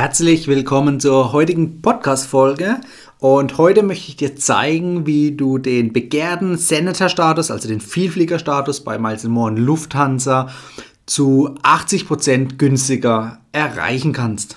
Herzlich willkommen zur heutigen Podcast-Folge. Und heute möchte ich dir zeigen, wie du den begehrten Senator-Status, also den Vielflieger-Status bei Miles More Lufthansa zu 80% günstiger erreichen kannst.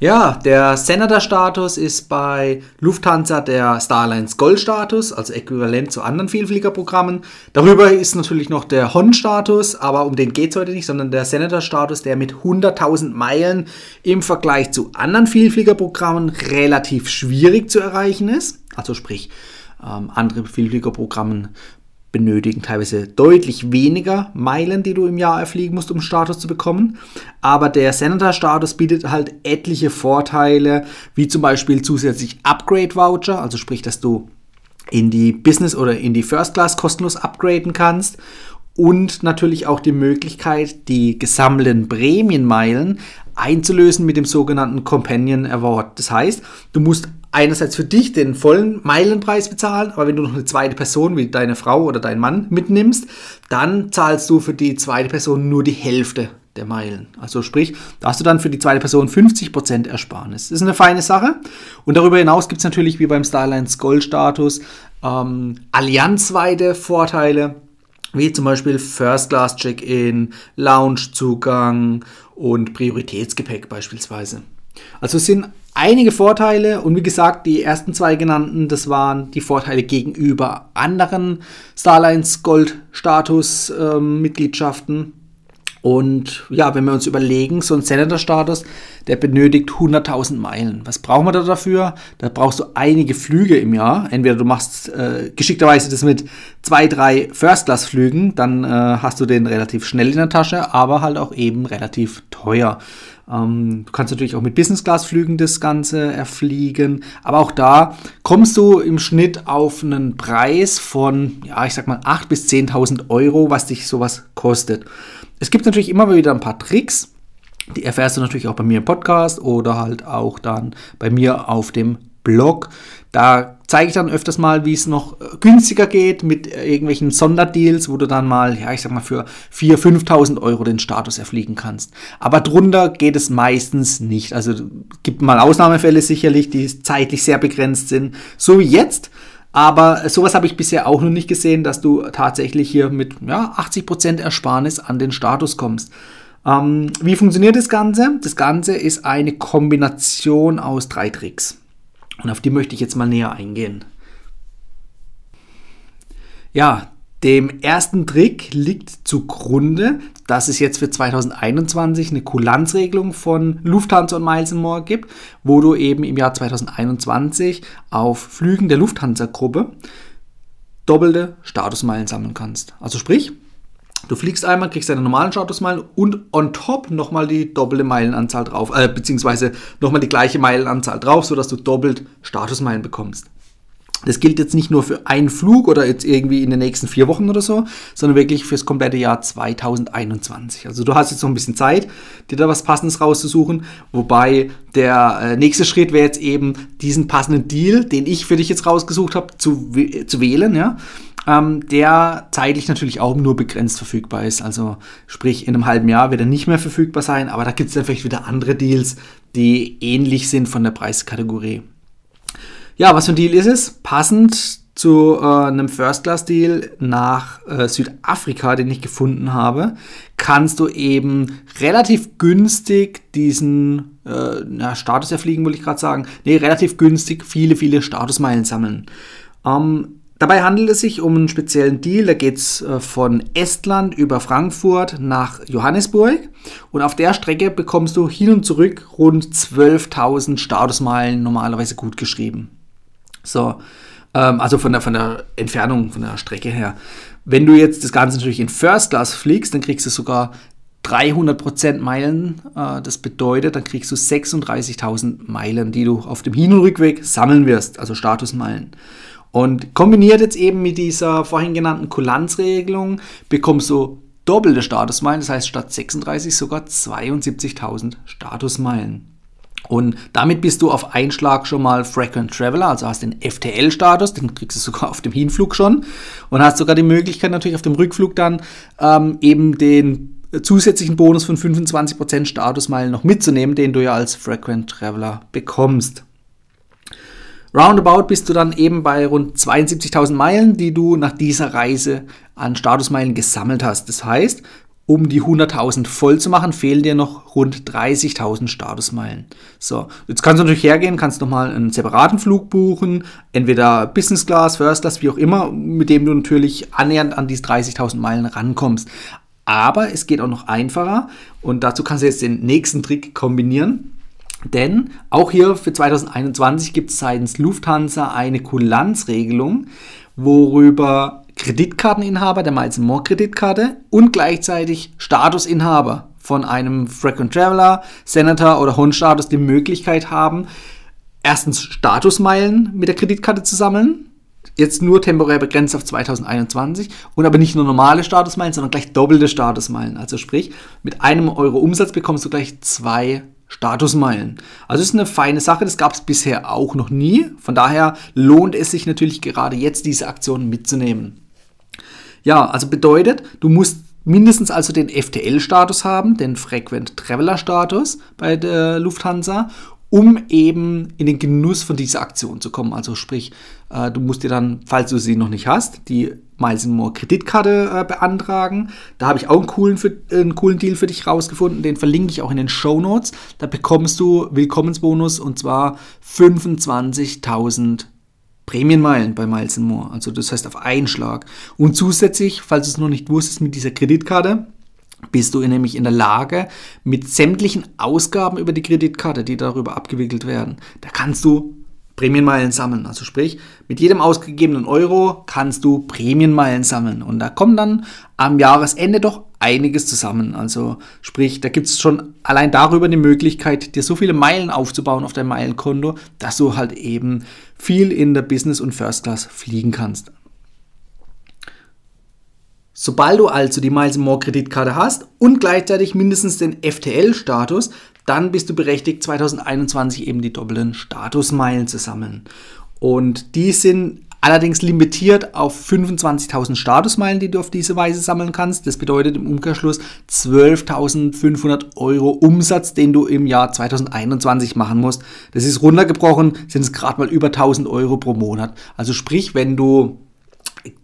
Ja, der Senator-Status ist bei Lufthansa der Starlines Gold-Status, also äquivalent zu anderen Vielfliegerprogrammen. Darüber ist natürlich noch der Hon-Status, aber um den geht es heute nicht, sondern der Senator-Status, der mit 100.000 Meilen im Vergleich zu anderen Vielfliegerprogrammen relativ schwierig zu erreichen ist. Also sprich, ähm, andere Vielfliegerprogramme benötigen teilweise deutlich weniger Meilen, die du im Jahr erfliegen musst, um Status zu bekommen. Aber der Senator-Status bietet halt etliche Vorteile, wie zum Beispiel zusätzlich Upgrade-Voucher, also sprich, dass du in die Business oder in die First Class kostenlos upgraden kannst und natürlich auch die Möglichkeit, die gesammelten Prämienmeilen einzulösen mit dem sogenannten Companion Award. Das heißt, du musst einerseits für dich den vollen Meilenpreis bezahlen, aber wenn du noch eine zweite Person wie deine Frau oder dein Mann mitnimmst, dann zahlst du für die zweite Person nur die Hälfte der Meilen. Also sprich, da hast du dann für die zweite Person 50% Ersparnis. Das ist eine feine Sache. Und darüber hinaus gibt es natürlich wie beim Starlines Gold Status ähm, allianzweite Vorteile, wie zum Beispiel First Class Check-in, Lounge-Zugang und Prioritätsgepäck beispielsweise. Also es sind einige Vorteile und wie gesagt, die ersten zwei genannten, das waren die Vorteile gegenüber anderen Starlines Gold Status ähm. Und ja, wenn wir uns überlegen, so ein Senator-Status, der benötigt 100.000 Meilen. Was brauchen wir da dafür? Da brauchst du einige Flüge im Jahr. Entweder du machst äh, geschickterweise das mit zwei, drei First-Class-Flügen, dann äh, hast du den relativ schnell in der Tasche, aber halt auch eben relativ teuer. Ähm, du kannst natürlich auch mit Business-Class-Flügen das Ganze erfliegen, aber auch da kommst du im Schnitt auf einen Preis von, ja, ich sag mal 8.000 bis 10.000 Euro, was dich sowas kostet. Es gibt natürlich immer wieder ein paar Tricks, die erfährst du natürlich auch bei mir im Podcast oder halt auch dann bei mir auf dem Blog. Da zeige ich dann öfters mal, wie es noch äh, günstiger geht mit äh, irgendwelchen Sonderdeals, wo du dann mal, ja, ich sag mal, für 4.000, 5.000 Euro den Status erfliegen kannst. Aber drunter geht es meistens nicht. Also gibt mal Ausnahmefälle sicherlich, die zeitlich sehr begrenzt sind, so wie jetzt. Aber sowas habe ich bisher auch noch nicht gesehen, dass du tatsächlich hier mit ja, 80% Ersparnis an den Status kommst. Ähm, wie funktioniert das Ganze? Das Ganze ist eine Kombination aus drei Tricks. Und auf die möchte ich jetzt mal näher eingehen. Ja, dem ersten Trick liegt zugrunde, dass es jetzt für 2021 eine Kulanzregelung von Lufthansa und Miles More gibt, wo du eben im Jahr 2021 auf Flügen der Lufthansa-Gruppe doppelte Statusmeilen sammeln kannst. Also sprich, Du fliegst einmal, kriegst deine normalen Statusmeilen und on top nochmal die doppelte Meilenanzahl drauf, äh, beziehungsweise nochmal die gleiche Meilenanzahl drauf, sodass du doppelt Statusmeilen bekommst. Das gilt jetzt nicht nur für einen Flug oder jetzt irgendwie in den nächsten vier Wochen oder so, sondern wirklich fürs komplette Jahr 2021. Also du hast jetzt noch ein bisschen Zeit, dir da was Passendes rauszusuchen. Wobei der äh, nächste Schritt wäre jetzt eben diesen passenden Deal, den ich für dich jetzt rausgesucht habe, zu, zu wählen. Ja? Ähm, der zeitlich natürlich auch nur begrenzt verfügbar ist. Also sprich, in einem halben Jahr wird er nicht mehr verfügbar sein, aber da gibt es dann vielleicht wieder andere Deals, die ähnlich sind von der Preiskategorie. Ja, was für ein Deal ist es? Passend zu äh, einem First-Class-Deal nach äh, Südafrika, den ich gefunden habe, kannst du eben relativ günstig diesen äh, na, Status erfliegen, wollte ich gerade sagen. Nee, relativ günstig viele, viele Statusmeilen sammeln. Ähm, Dabei handelt es sich um einen speziellen Deal. Da geht es äh, von Estland über Frankfurt nach Johannesburg. Und auf der Strecke bekommst du hin und zurück rund 12.000 Statusmeilen normalerweise gut geschrieben. So, ähm, also von der, von der Entfernung, von der Strecke her. Wenn du jetzt das Ganze natürlich in First Class fliegst, dann kriegst du sogar 300% Meilen. Äh, das bedeutet, dann kriegst du 36.000 Meilen, die du auf dem Hin- und Rückweg sammeln wirst, also Statusmeilen. Und kombiniert jetzt eben mit dieser vorhin genannten Kulanzregelung bekommst du doppelte Statusmeilen, das heißt statt 36 sogar 72.000 Statusmeilen. Und damit bist du auf einen Schlag schon mal Frequent Traveler, also hast den FTL-Status, den kriegst du sogar auf dem Hinflug schon und hast sogar die Möglichkeit natürlich auf dem Rückflug dann ähm, eben den zusätzlichen Bonus von 25% Statusmeilen noch mitzunehmen, den du ja als Frequent Traveler bekommst. Roundabout bist du dann eben bei rund 72.000 Meilen, die du nach dieser Reise an Statusmeilen gesammelt hast. Das heißt, um die 100.000 voll zu machen, fehlen dir noch rund 30.000 Statusmeilen. So, jetzt kannst du natürlich hergehen, kannst nochmal einen separaten Flug buchen, entweder Business Class, First Class, wie auch immer, mit dem du natürlich annähernd an diese 30.000 Meilen rankommst. Aber es geht auch noch einfacher und dazu kannst du jetzt den nächsten Trick kombinieren. Denn auch hier für 2021 gibt es seitens Lufthansa eine Kulanzregelung, worüber Kreditkarteninhaber der Miles More Kreditkarte und gleichzeitig Statusinhaber von einem Frequent Traveler, Senator oder Home-Status die Möglichkeit haben, erstens Statusmeilen mit der Kreditkarte zu sammeln, jetzt nur temporär begrenzt auf 2021 und aber nicht nur normale Statusmeilen, sondern gleich doppelte Statusmeilen. Also sprich, mit einem Euro Umsatz bekommst du gleich zwei Statusmeilen. Also ist eine feine Sache, das gab es bisher auch noch nie. Von daher lohnt es sich natürlich gerade jetzt diese Aktion mitzunehmen. Ja, also bedeutet, du musst mindestens also den FTL-Status haben, den Frequent Traveler-Status bei der Lufthansa um eben in den Genuss von dieser Aktion zu kommen. Also sprich, äh, du musst dir dann, falls du sie noch nicht hast, die Miles More Kreditkarte äh, beantragen. Da habe ich auch einen coolen, für, einen coolen Deal für dich rausgefunden. Den verlinke ich auch in den Show Notes. Da bekommst du Willkommensbonus und zwar 25.000 Prämienmeilen bei Miles More. Also das heißt auf einen Schlag. Und zusätzlich, falls du es noch nicht wusstest, mit dieser Kreditkarte bist du nämlich in der Lage, mit sämtlichen Ausgaben über die Kreditkarte, die darüber abgewickelt werden, da kannst du Prämienmeilen sammeln. Also sprich, mit jedem ausgegebenen Euro kannst du Prämienmeilen sammeln. Und da kommen dann am Jahresende doch einiges zusammen. Also sprich, da gibt es schon allein darüber die Möglichkeit, dir so viele Meilen aufzubauen auf dein Meilenkonto, dass du halt eben viel in der Business und First Class fliegen kannst. Sobald du also die Miles More Kreditkarte hast und gleichzeitig mindestens den FTL-Status, dann bist du berechtigt, 2021 eben die doppelten Statusmeilen zu sammeln. Und die sind allerdings limitiert auf 25.000 Statusmeilen, die du auf diese Weise sammeln kannst. Das bedeutet im Umkehrschluss 12.500 Euro Umsatz, den du im Jahr 2021 machen musst. Das ist runtergebrochen, sind es gerade mal über 1.000 Euro pro Monat. Also sprich, wenn du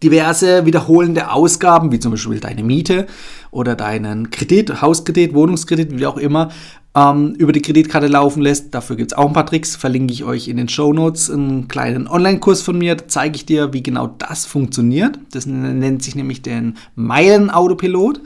diverse wiederholende Ausgaben, wie zum Beispiel deine Miete oder deinen Kredit, Hauskredit, Wohnungskredit, wie auch immer, ähm, über die Kreditkarte laufen lässt. Dafür gibt es auch ein paar Tricks, verlinke ich euch in den Show Notes. Einen kleinen Online-Kurs von mir, da zeige ich dir, wie genau das funktioniert. Das nennt sich nämlich den Meilen-Autopilot.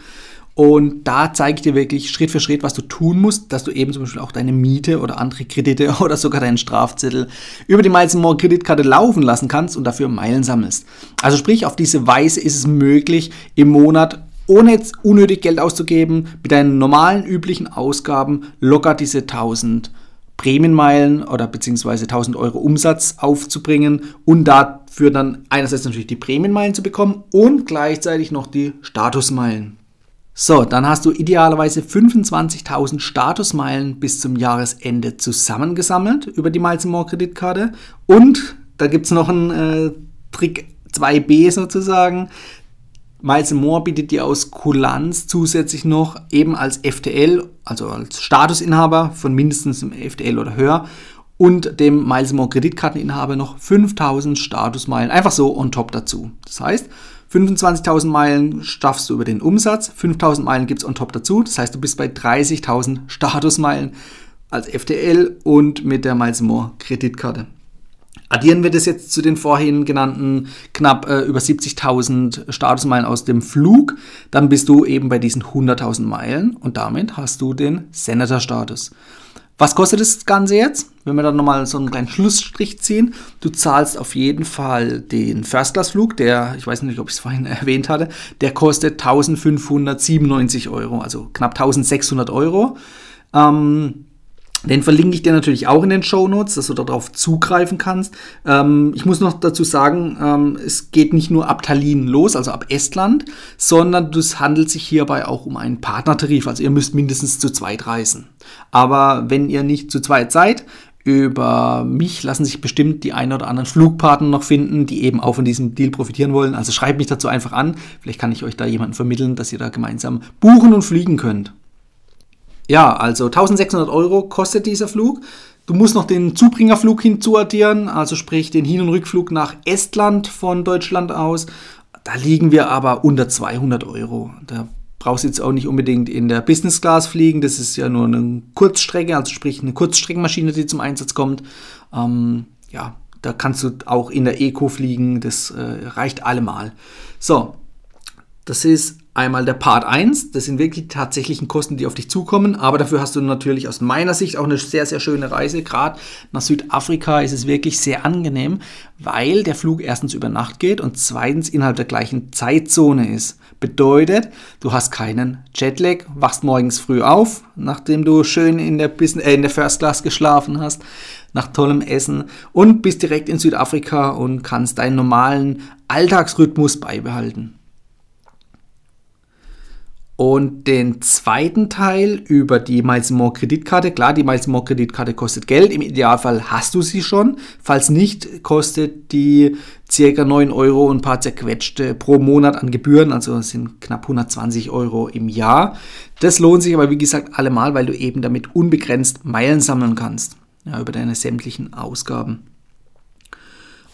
Und da zeige ich dir wirklich Schritt für Schritt, was du tun musst, dass du eben zum Beispiel auch deine Miete oder andere Kredite oder sogar deinen Strafzettel über die Miles More Kreditkarte laufen lassen kannst und dafür Meilen sammelst. Also sprich, auf diese Weise ist es möglich, im Monat ohne jetzt unnötig Geld auszugeben, mit deinen normalen üblichen Ausgaben locker diese 1000 Prämienmeilen oder beziehungsweise 1000 Euro Umsatz aufzubringen und dafür dann einerseits natürlich die Prämienmeilen zu bekommen und gleichzeitig noch die Statusmeilen. So, dann hast du idealerweise 25.000 Statusmeilen bis zum Jahresende zusammengesammelt über die Miles More Kreditkarte. Und da gibt es noch einen äh, Trick 2b sozusagen. Miles More bietet dir aus Kulanz zusätzlich noch eben als FTL, also als Statusinhaber von mindestens einem FTL oder höher und dem Miles More Kreditkarteninhaber noch 5000 Statusmeilen einfach so on top dazu. Das heißt, 25.000 Meilen schaffst du über den Umsatz, 5.000 Meilen gibt es on top dazu. Das heißt, du bist bei 30.000 Statusmeilen als FTL und mit der Miles More Kreditkarte. Addieren wir das jetzt zu den vorhin genannten knapp äh, über 70.000 Statusmeilen aus dem Flug, dann bist du eben bei diesen 100.000 Meilen und damit hast du den Senator-Status. Was kostet das Ganze jetzt? Wenn wir dann nochmal so einen kleinen Schlussstrich ziehen, du zahlst auf jeden Fall den First-Class-Flug, der, ich weiß nicht, ob ich es vorhin erwähnt hatte, der kostet 1597 Euro, also knapp 1600 Euro. Ähm, Den verlinke ich dir natürlich auch in den Show Notes, dass du darauf zugreifen kannst. Ähm, ich muss noch dazu sagen, ähm, es geht nicht nur ab Tallinn los, also ab Estland, sondern es handelt sich hierbei auch um einen Partnertarif. Also ihr müsst mindestens zu zweit reisen. Aber wenn ihr nicht zu zweit seid, über mich lassen sich bestimmt die ein oder anderen Flugpartner noch finden, die eben auch von diesem Deal profitieren wollen. Also schreibt mich dazu einfach an. Vielleicht kann ich euch da jemanden vermitteln, dass ihr da gemeinsam buchen und fliegen könnt. Ja, also 1600 Euro kostet dieser Flug. Du musst noch den Zubringerflug hinzuaddieren, also sprich den Hin- und Rückflug nach Estland von Deutschland aus. Da liegen wir aber unter 200 Euro. Da brauchst du jetzt auch nicht unbedingt in der Business Class fliegen. Das ist ja nur eine Kurzstrecke, also sprich eine Kurzstreckenmaschine, die zum Einsatz kommt. Ähm, ja, da kannst du auch in der Eco fliegen. Das äh, reicht allemal. So, das ist einmal der Part 1. Das sind wirklich tatsächlichen Kosten, die auf dich zukommen. Aber dafür hast du natürlich aus meiner Sicht auch eine sehr, sehr schöne Reise. Gerade nach Südafrika ist es wirklich sehr angenehm, weil der Flug erstens über Nacht geht und zweitens innerhalb der gleichen Zeitzone ist. Bedeutet, du hast keinen Jetlag, wachst morgens früh auf, nachdem du schön in der, Business, äh, in der First Class geschlafen hast, nach tollem Essen und bist direkt in Südafrika und kannst deinen normalen Alltagsrhythmus beibehalten. Und den zweiten Teil über die Miles More Kreditkarte. Klar, die Miles More Kreditkarte kostet Geld. Im Idealfall hast du sie schon. Falls nicht, kostet die circa 9 Euro und ein paar zerquetschte pro Monat an Gebühren. Also sind knapp 120 Euro im Jahr. Das lohnt sich aber wie gesagt allemal, weil du eben damit unbegrenzt Meilen sammeln kannst. Ja, über deine sämtlichen Ausgaben.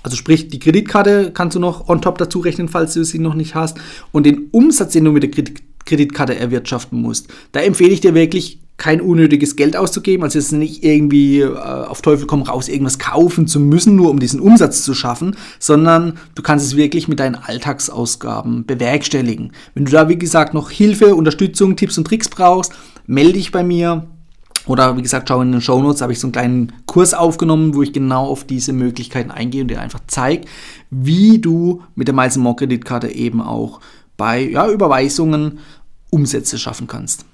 Also sprich, die Kreditkarte kannst du noch on top dazu rechnen, falls du sie noch nicht hast. Und den Umsatz, den du mit der Kreditkarte Kreditkarte erwirtschaften musst. Da empfehle ich dir wirklich, kein unnötiges Geld auszugeben, also jetzt nicht irgendwie äh, auf Teufel komm raus irgendwas kaufen zu müssen, nur um diesen Umsatz zu schaffen, sondern du kannst es wirklich mit deinen Alltagsausgaben bewerkstelligen. Wenn du da, wie gesagt, noch Hilfe, Unterstützung, Tipps und Tricks brauchst, melde dich bei mir. Oder wie gesagt, schau in den Show Notes, habe ich so einen kleinen Kurs aufgenommen, wo ich genau auf diese Möglichkeiten eingehe und dir einfach zeige, wie du mit der Miles More Kreditkarte eben auch bei ja, Überweisungen Umsätze schaffen kannst.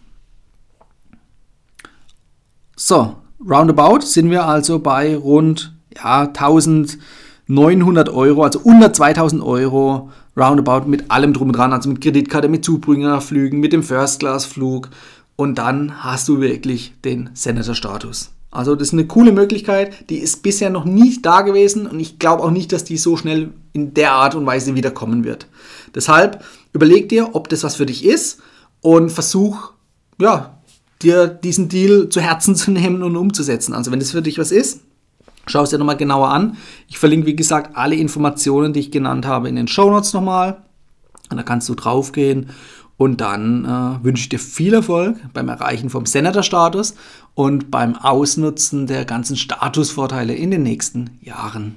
So, roundabout sind wir also bei rund ja, 1900 Euro, also unter 2000 Euro roundabout mit allem drum und dran, also mit Kreditkarte, mit Zubringerflügen, mit dem First-Class-Flug und dann hast du wirklich den Senator-Status. Also das ist eine coole Möglichkeit, die ist bisher noch nicht da gewesen und ich glaube auch nicht, dass die so schnell in der Art und Weise wieder kommen wird. Deshalb überleg dir, ob das was für dich ist und versuch, ja, dir diesen Deal zu Herzen zu nehmen und umzusetzen. Also wenn das für dich was ist, schau es dir nochmal genauer an. Ich verlinke, wie gesagt, alle Informationen, die ich genannt habe, in den Show Notes nochmal. Und da kannst du draufgehen und dann äh, wünsche ich dir viel Erfolg beim Erreichen vom Senator-Status und beim Ausnutzen der ganzen Statusvorteile in den nächsten Jahren.